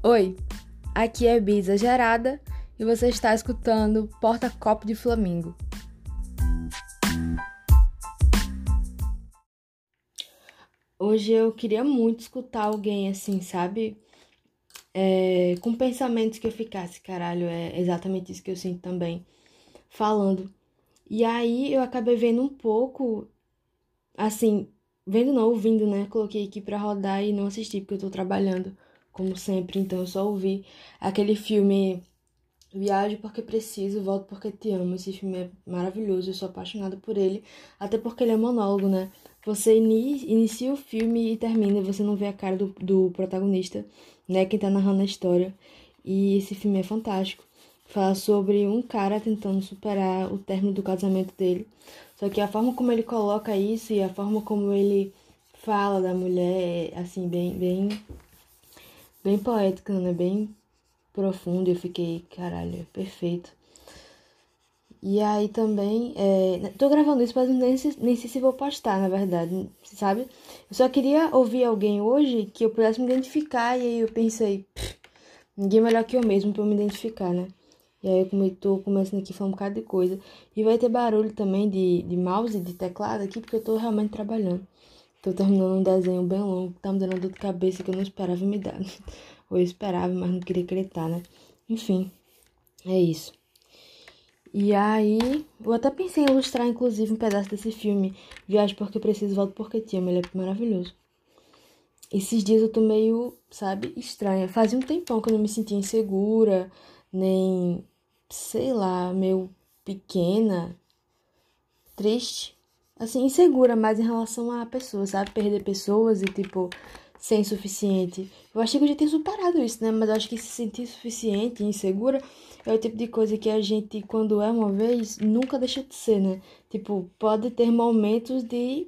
Oi, aqui é Bisa Gerada e você está escutando Porta Copo de Flamingo. Hoje eu queria muito escutar alguém assim, sabe? É, com pensamentos que eu ficasse, caralho, é exatamente isso que eu sinto também, falando. E aí eu acabei vendo um pouco, assim, vendo não, ouvindo, né? Coloquei aqui pra rodar e não assisti porque eu tô trabalhando como sempre, então eu só ouvi aquele filme Viajo porque preciso, volto porque te amo. Esse filme é maravilhoso, eu sou apaixonada por ele, até porque ele é monólogo, né? Você inicia o filme e termina, você não vê a cara do, do protagonista, né? Quem tá narrando a história. E esse filme é fantástico. Fala sobre um cara tentando superar o término do casamento dele. Só que a forma como ele coloca isso e a forma como ele fala da mulher é, assim, bem, bem bem poética, né? Bem profundo. Eu fiquei, caralho, perfeito. E aí também, é, tô gravando isso, mas nem, nem sei se vou postar, na verdade, sabe? Eu só queria ouvir alguém hoje que eu pudesse me identificar, e aí eu pensei, ninguém melhor que eu mesmo pra eu me identificar, né? E aí eu tô começando aqui a falar um bocado de coisa. E vai ter barulho também de, de mouse e de teclado aqui, porque eu tô realmente trabalhando. Tô terminando um desenho bem longo, tá me dando dor de cabeça que eu não esperava me dar. Ou eu esperava, mas não queria acreditar, né? Enfim, é isso. E aí, eu até pensei em ilustrar, inclusive, um pedaço desse filme, Viagem Porque Preciso, Volto Porque Te Amo, ele é maravilhoso. Esses dias eu tô meio, sabe, estranha. Fazia um tempão que eu não me sentia insegura, nem, sei lá, meio pequena, triste assim, insegura mais em relação a pessoas, sabe? Perder pessoas e, tipo, ser insuficiente. Eu achei que eu já tinha superado isso, né? Mas eu acho que se sentir suficiente e insegura é o tipo de coisa que a gente, quando é uma vez, nunca deixa de ser, né? Tipo, pode ter momentos de,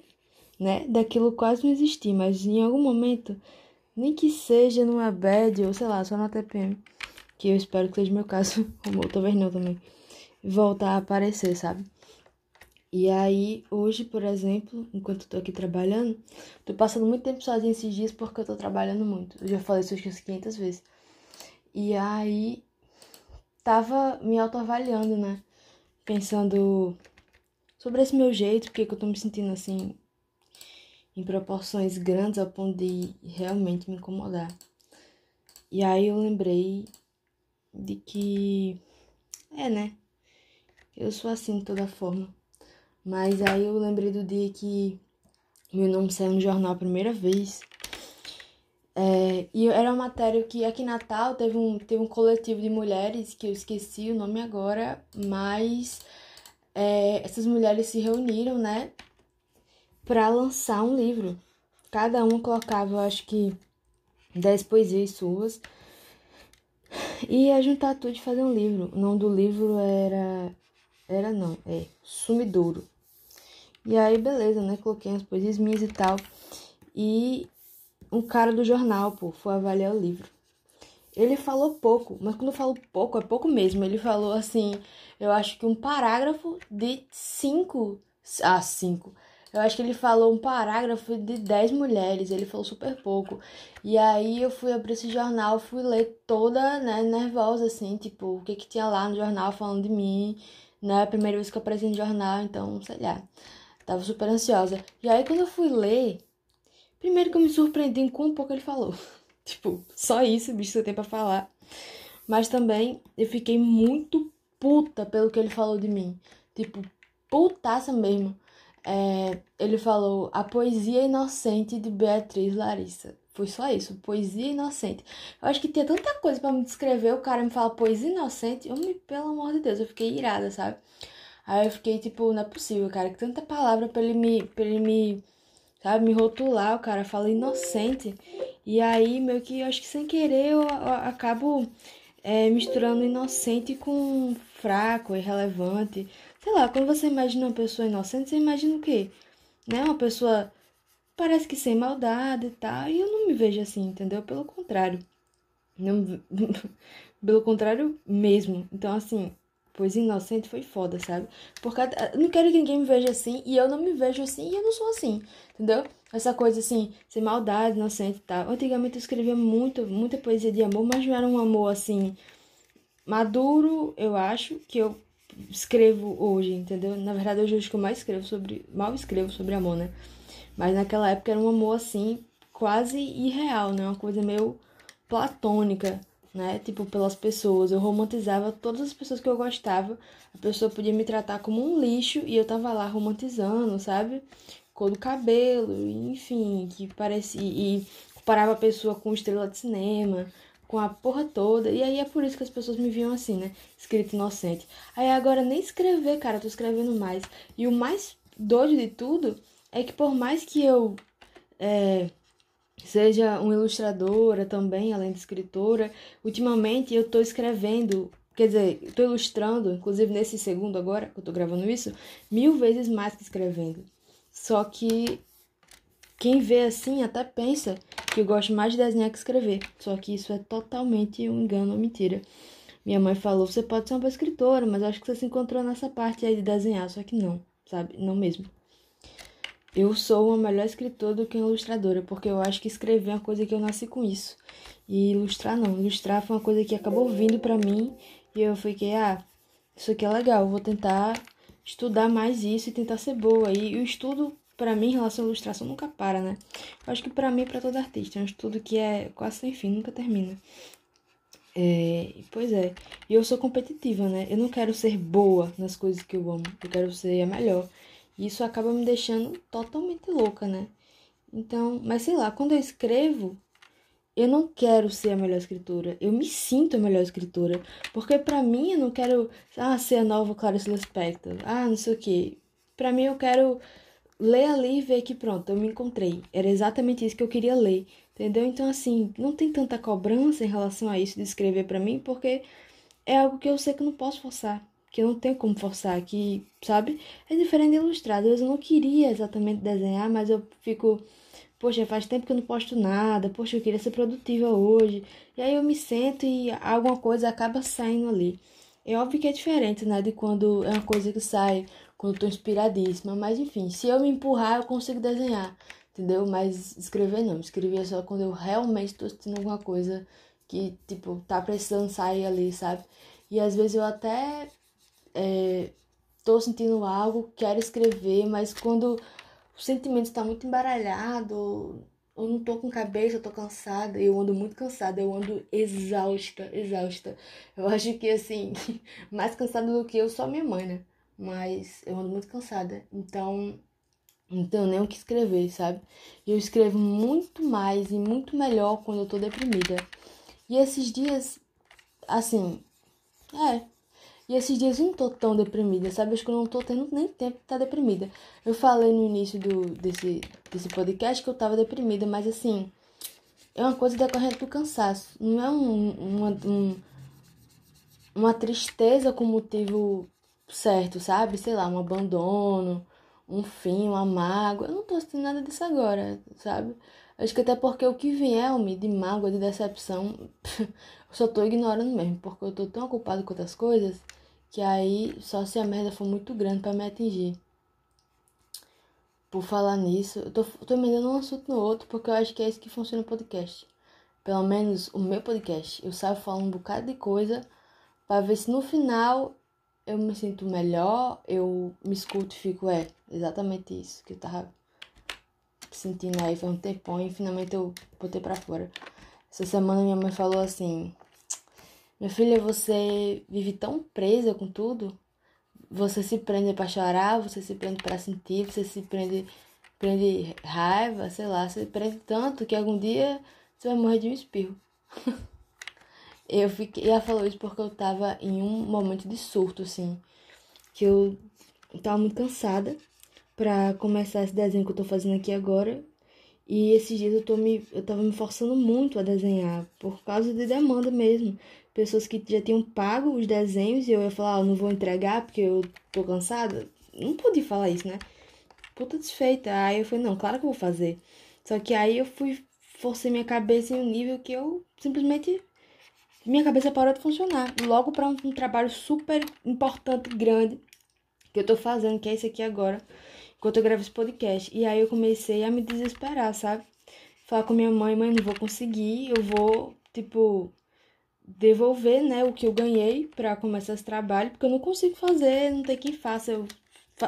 né, daquilo quase não existir, mas em algum momento, nem que seja numa bad ou sei lá, só na TPM, que eu espero que seja meu caso, ou talvez não também, voltar a aparecer, sabe? E aí, hoje, por exemplo, enquanto eu tô aqui trabalhando, tô passando muito tempo sozinha esses dias porque eu tô trabalhando muito. Eu já falei isso umas 500 vezes. E aí, tava me autoavaliando, né? Pensando sobre esse meu jeito, porque eu tô me sentindo assim, em proporções grandes ao ponto de realmente me incomodar. E aí eu lembrei de que, é, né? Eu sou assim de toda forma. Mas aí eu lembrei do dia que meu nome saiu no jornal a primeira vez. É, e era uma matéria que aqui em Natal teve um, teve um coletivo de mulheres, que eu esqueci o nome agora, mas é, essas mulheres se reuniram, né, para lançar um livro. Cada uma colocava, acho que, 10 poesias suas. E ia juntar tudo e fazer um livro. O nome do livro era. Era não, é Sumidouro. E aí, beleza, né? Coloquei as poesias minhas e tal. E um cara do jornal, pô, foi avaliar o livro. Ele falou pouco, mas quando eu falo pouco, é pouco mesmo. Ele falou assim, eu acho que um parágrafo de cinco. Ah, cinco. Eu acho que ele falou um parágrafo de dez mulheres, ele falou super pouco. E aí eu fui abrir esse jornal, fui ler toda, né, nervosa, assim, tipo, o que que tinha lá no jornal falando de mim, né? A primeira vez que eu apareci no jornal, então, sei lá. Tava super ansiosa. E aí, quando eu fui ler, primeiro que eu me surpreendi com um pouco ele falou. tipo, só isso, bicho, você tem pra falar. Mas também eu fiquei muito puta pelo que ele falou de mim. Tipo, putaça mesmo. É, ele falou a poesia inocente de Beatriz Larissa. Foi só isso, poesia inocente. Eu acho que tinha tanta coisa para me descrever, o cara me fala poesia inocente. Eu me, pelo amor de Deus, eu fiquei irada, sabe? Aí eu fiquei tipo, não é possível, cara, que tanta palavra pra ele me, pra ele me, sabe, me rotular, o cara fala inocente. E aí, meio que, eu acho que sem querer eu, eu acabo é, misturando inocente com fraco, irrelevante. Sei lá, quando você imagina uma pessoa inocente, você imagina o quê? Né? Uma pessoa parece que sem maldade e tal. E eu não me vejo assim, entendeu? Pelo contrário. Não, pelo contrário mesmo. Então, assim, Pois inocente foi foda, sabe? Porque eu não quero que ninguém me veja assim e eu não me vejo assim e eu não sou assim, entendeu? Essa coisa assim, sem maldade, inocente e tal. Antigamente eu escrevia muito, muita poesia de amor, mas não era um amor assim maduro, eu acho, que eu escrevo hoje, entendeu? Na verdade, hoje eu acho que eu mais escrevo sobre. Mal escrevo sobre amor, né? Mas naquela época era um amor assim, quase irreal, né? Uma coisa meio platônica, né? Tipo, pelas pessoas. Eu romantizava todas as pessoas que eu gostava. A pessoa podia me tratar como um lixo e eu tava lá romantizando, sabe? Cor do cabelo, enfim, que parecia. E comparava a pessoa com estrela de cinema com a porra toda. E aí é por isso que as pessoas me viam assim, né? Escrito inocente. Aí agora nem escrever, cara, tô escrevendo mais. E o mais doido de tudo é que por mais que eu é, seja uma ilustradora também, além de escritora, ultimamente eu tô escrevendo. Quer dizer, tô ilustrando, inclusive nesse segundo agora, que eu tô gravando isso, mil vezes mais que escrevendo. Só que quem vê assim até pensa que eu gosto mais de desenhar que escrever. Só que isso é totalmente um engano ou mentira. Minha mãe falou: você pode ser uma boa escritora, mas acho que você se encontrou nessa parte aí de desenhar. Só que não, sabe? Não mesmo. Eu sou uma melhor escritora do que uma ilustradora, porque eu acho que escrever é uma coisa que eu nasci com isso. E ilustrar não. Ilustrar foi uma coisa que acabou vindo para mim e eu fiquei: ah, isso aqui é legal, vou tentar estudar mais isso e tentar ser boa. E o estudo para mim, em relação à ilustração, nunca para, né? Eu acho que para mim, para todo artista, é um estudo que é quase sem fim, nunca termina. É, pois é, e eu sou competitiva, né? Eu não quero ser boa nas coisas que eu amo, eu quero ser a melhor. Isso acaba me deixando totalmente louca, né? Então, mas sei lá, quando eu escrevo, eu não quero ser a melhor escritora. Eu me sinto a melhor escritora. Porque para mim eu não quero ah, ser a nova Clarice Lispector. Ah, não sei o quê. Pra mim eu quero ler ali e ver que pronto, eu me encontrei. Era exatamente isso que eu queria ler, entendeu? Então, assim, não tem tanta cobrança em relação a isso de escrever para mim, porque é algo que eu sei que eu não posso forçar, que eu não tenho como forçar, que, sabe? É diferente de vezes eu não queria exatamente desenhar, mas eu fico, poxa, faz tempo que eu não posto nada, poxa, eu queria ser produtiva hoje. E aí eu me sento e alguma coisa acaba saindo ali. É óbvio que é diferente, né, de quando é uma coisa que sai quando eu tô inspiradíssima. Mas enfim, se eu me empurrar, eu consigo desenhar, entendeu? Mas escrever não. Escrever é só quando eu realmente tô sentindo alguma coisa que, tipo, tá precisando sair ali, sabe? E às vezes eu até é, tô sentindo algo, quero escrever, mas quando o sentimento está muito embaralhado, eu não tô com cabeça, eu tô cansada, eu ando muito cansada, eu ando exausta, exausta. Eu acho que assim, mais cansada do que eu, só minha mãe, né? mas eu ando muito cansada. Então, não tenho nem o que escrever, sabe? Eu escrevo muito mais e muito melhor quando eu tô deprimida. E esses dias, assim, é. E esses dias eu não tô tão deprimida, sabe? Acho que eu não tô tendo nem tempo de estar tá deprimida. Eu falei no início do, desse, desse podcast que eu tava deprimida, mas assim, é uma coisa decorrente do cansaço. Não é um, uma, um, uma tristeza com motivo certo, sabe? Sei lá, um abandono, um fim, uma mágoa. Eu não tô sentindo nada disso agora, sabe? Acho que até porque o que vier me de mágoa, de decepção, eu só tô ignorando mesmo, porque eu tô tão ocupado com outras coisas que aí só se a merda for muito grande para me atingir. Por falar nisso, eu tô, tô emendando um assunto no outro porque eu acho que é isso que funciona o podcast. Pelo menos o meu podcast. Eu saio falando um bocado de coisa para ver se no final eu me sinto melhor, eu me escuto e fico, é, exatamente isso que eu tava sentindo aí faz um tempão e finalmente eu botei pra fora. Essa semana minha mãe falou assim: Minha filha, você vive tão presa com tudo. Você se prende para chorar, você se prende para sentir, você se prende, prende raiva, sei lá, você prende tanto que algum dia você vai morrer de um espirro. Eu fiquei, ela falou isso porque eu tava em um momento de surto, assim. Que eu tava muito cansada pra começar esse desenho que eu tô fazendo aqui agora. E esses dias eu, tô me, eu tava me forçando muito a desenhar, por causa de demanda mesmo. Pessoas que já tinham pago os desenhos e eu ia falar, ah, não vou entregar porque eu tô cansada. Não podia falar isso, né? Puta desfeita. Aí eu falei, não, claro que eu vou fazer. Só que aí eu fui, forcei minha cabeça em um nível que eu simplesmente minha cabeça parou de funcionar. Logo para um, um, trabalho super importante, grande, que eu tô fazendo, que é esse aqui agora. Enquanto eu gravo esse podcast. E aí eu comecei a me desesperar, sabe? Falar com minha mãe, mãe, não vou conseguir, eu vou, tipo, devolver, né, o que eu ganhei para começar esse trabalho, porque eu não consigo fazer, não tem quem faça eu,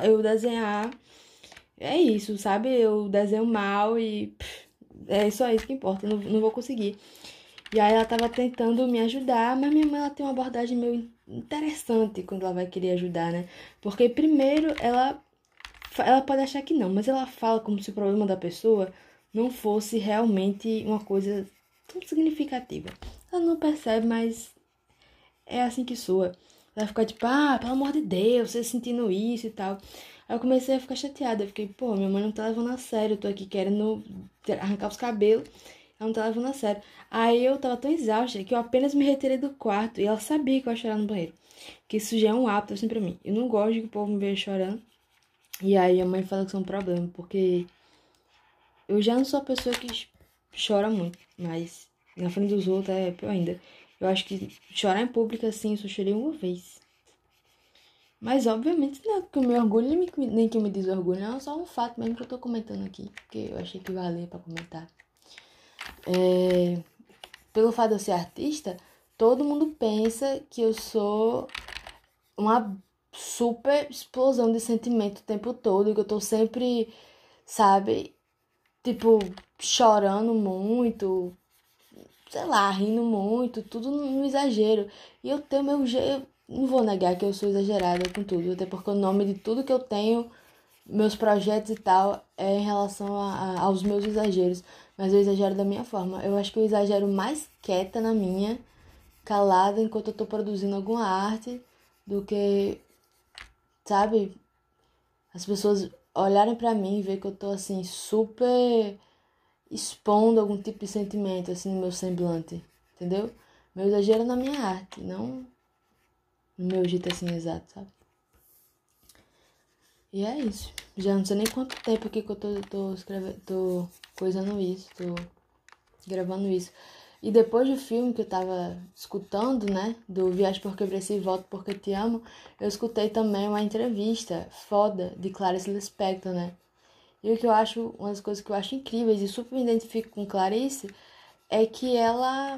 eu desenhar. É isso, sabe? Eu desenho mal e pff, é só isso que importa, não, não vou conseguir. E aí ela tava tentando me ajudar, mas minha mãe ela tem uma abordagem meio interessante quando ela vai querer ajudar, né? Porque primeiro ela ela pode achar que não, mas ela fala como se o problema da pessoa não fosse realmente uma coisa tão significativa. Ela não percebe, mas é assim que soa. Ela fica tipo, ah, pelo amor de Deus, você sentindo isso e tal. Aí eu comecei a ficar chateada. Eu fiquei, pô, minha mãe não tá levando a sério. Eu tô aqui querendo arrancar os cabelos. Ela não tá levando a sério. Aí eu tava tão exausta que eu apenas me retirei do quarto. E ela sabia que eu ia chorar no banheiro. Que isso já é um hábito assim pra mim. Eu não gosto de que o povo me veja chorando. E aí a mãe fala que isso é um problema. Porque eu já não sou a pessoa que chora muito, mas na frente dos outros é pior ainda. Eu acho que chorar em público assim, eu só chorei uma vez. Mas obviamente não é que o meu orgulho nem que eu me desorgulho, não, é só um fato mesmo que eu tô comentando aqui, porque eu achei que valia para comentar. É, pelo fato de eu ser artista, todo mundo pensa que eu sou uma super explosão de sentimento o tempo todo, que eu tô sempre, sabe, tipo, chorando muito, sei lá, rindo muito, tudo no exagero. E eu tenho meu jeito, não vou negar que eu sou exagerada com tudo, até porque o nome de tudo que eu tenho, meus projetos e tal, é em relação a, a, aos meus exageros. Mas eu exagero da minha forma. Eu acho que eu exagero mais quieta na minha, calada enquanto eu tô produzindo alguma arte, do que, sabe, as pessoas olharem para mim e ver que eu tô assim super expondo algum tipo de sentimento assim no meu semblante, entendeu? Meu exagero na minha arte, não no meu jeito assim exato, sabe? E é isso. Já não sei nem quanto tempo aqui que eu tô, tô escrevendo, tô coisando isso, tô gravando isso. E depois do filme que eu tava escutando, né, do Viagem porque Preciso e Volto porque Te Amo, eu escutei também uma entrevista foda de Clarice Lispector, né? E o que eu acho, uma das coisas que eu acho incríveis e super me identifico com Clarice é que ela,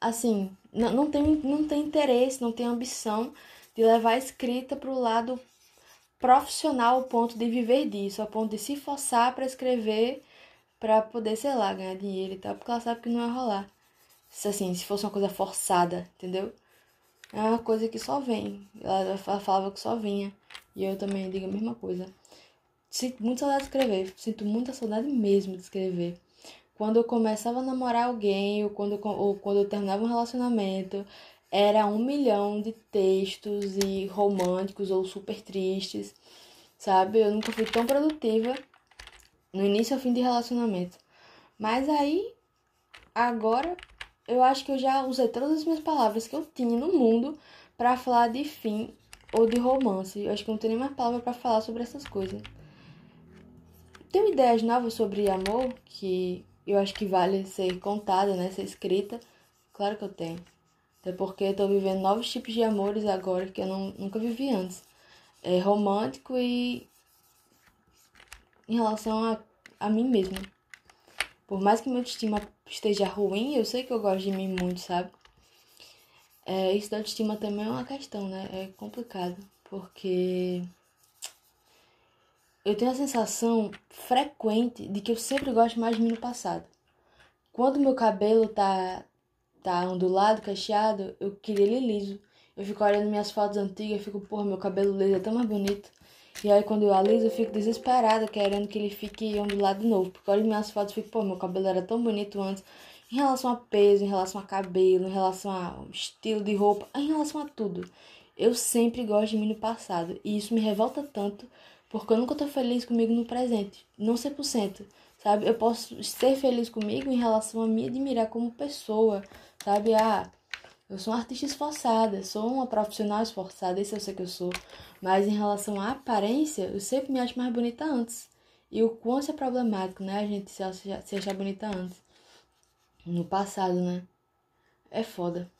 assim, não, não, tem, não tem interesse, não tem ambição de levar a escrita para o lado profissional ao ponto de viver disso, ao ponto de se forçar para escrever para poder, sei lá, ganhar dinheiro e tal, porque ela sabe que não vai rolar. Se assim, se fosse uma coisa forçada, entendeu? É uma coisa que só vem. Ela falava que só vinha. E eu também digo a mesma coisa. Sinto muita saudade de escrever. Sinto muita saudade mesmo de escrever. Quando eu começava a namorar alguém, ou quando, ou quando eu terminava um relacionamento, era um milhão de textos e românticos ou super tristes, sabe? Eu nunca fui tão produtiva no início ao fim de relacionamento. Mas aí, agora, eu acho que eu já usei todas as minhas palavras que eu tinha no mundo para falar de fim ou de romance. Eu acho que não tenho mais palavra para falar sobre essas coisas. Tenho ideias novas sobre amor que eu acho que vale ser contada, né? Ser escrita. Claro que eu tenho. Até porque eu tô vivendo novos tipos de amores agora que eu não, nunca vivi antes. É romântico e em relação a, a mim mesma. Por mais que minha autoestima esteja ruim, eu sei que eu gosto de mim muito, sabe? É, isso da autoestima também é uma questão, né? É complicado, porque eu tenho a sensação frequente de que eu sempre gosto mais de mim no passado. Quando meu cabelo tá, tá ondulado, cacheado, eu queria ele liso. Eu fico olhando minhas fotos antigas e fico, porra, meu cabelo liso é tão mais bonito. E aí quando eu aliso, eu fico desesperada, querendo que ele fique ondulado de novo. Porque olho minhas fotos e fico, pô, meu cabelo era tão bonito antes. Em relação a peso, em relação a cabelo, em relação ao estilo de roupa, em relação a tudo. Eu sempre gosto de mim no passado. E isso me revolta tanto, porque eu nunca tô feliz comigo no presente. Não 100%, sabe? Eu posso ser feliz comigo em relação a me admirar como pessoa, sabe? Ah, eu sou uma artista esforçada, sou uma profissional esforçada, isso eu sei que eu sou. Mas em relação à aparência, eu sempre me acho mais bonita antes. E o quanto é problemático, né? A gente se achar, se achar bonita antes. No passado, né? É foda.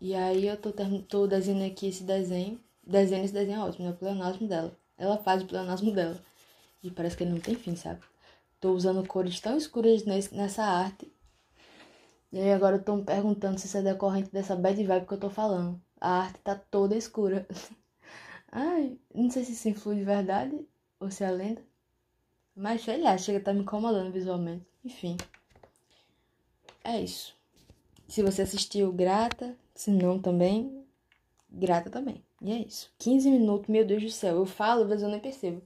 E aí eu tô, tô desenhando aqui esse desenho. Desenho esse desenho é ótimo, né? O pleonasmo dela. ela faz o pleonasmo dela. E parece que ele não tem fim, sabe? Tô usando cores tão escuras nessa arte. E agora eu tô me perguntando se isso é decorrente dessa bad vibe que eu tô falando. A arte tá toda escura. Ai, não sei se isso influi de verdade ou se é lenda. Mas sei lá, chega a tá me incomodando visualmente. Enfim. É isso. Se você assistiu, grata. Se não, também, grata também. E é isso. 15 minutos, meu Deus do céu. Eu falo, vezes eu nem percebo.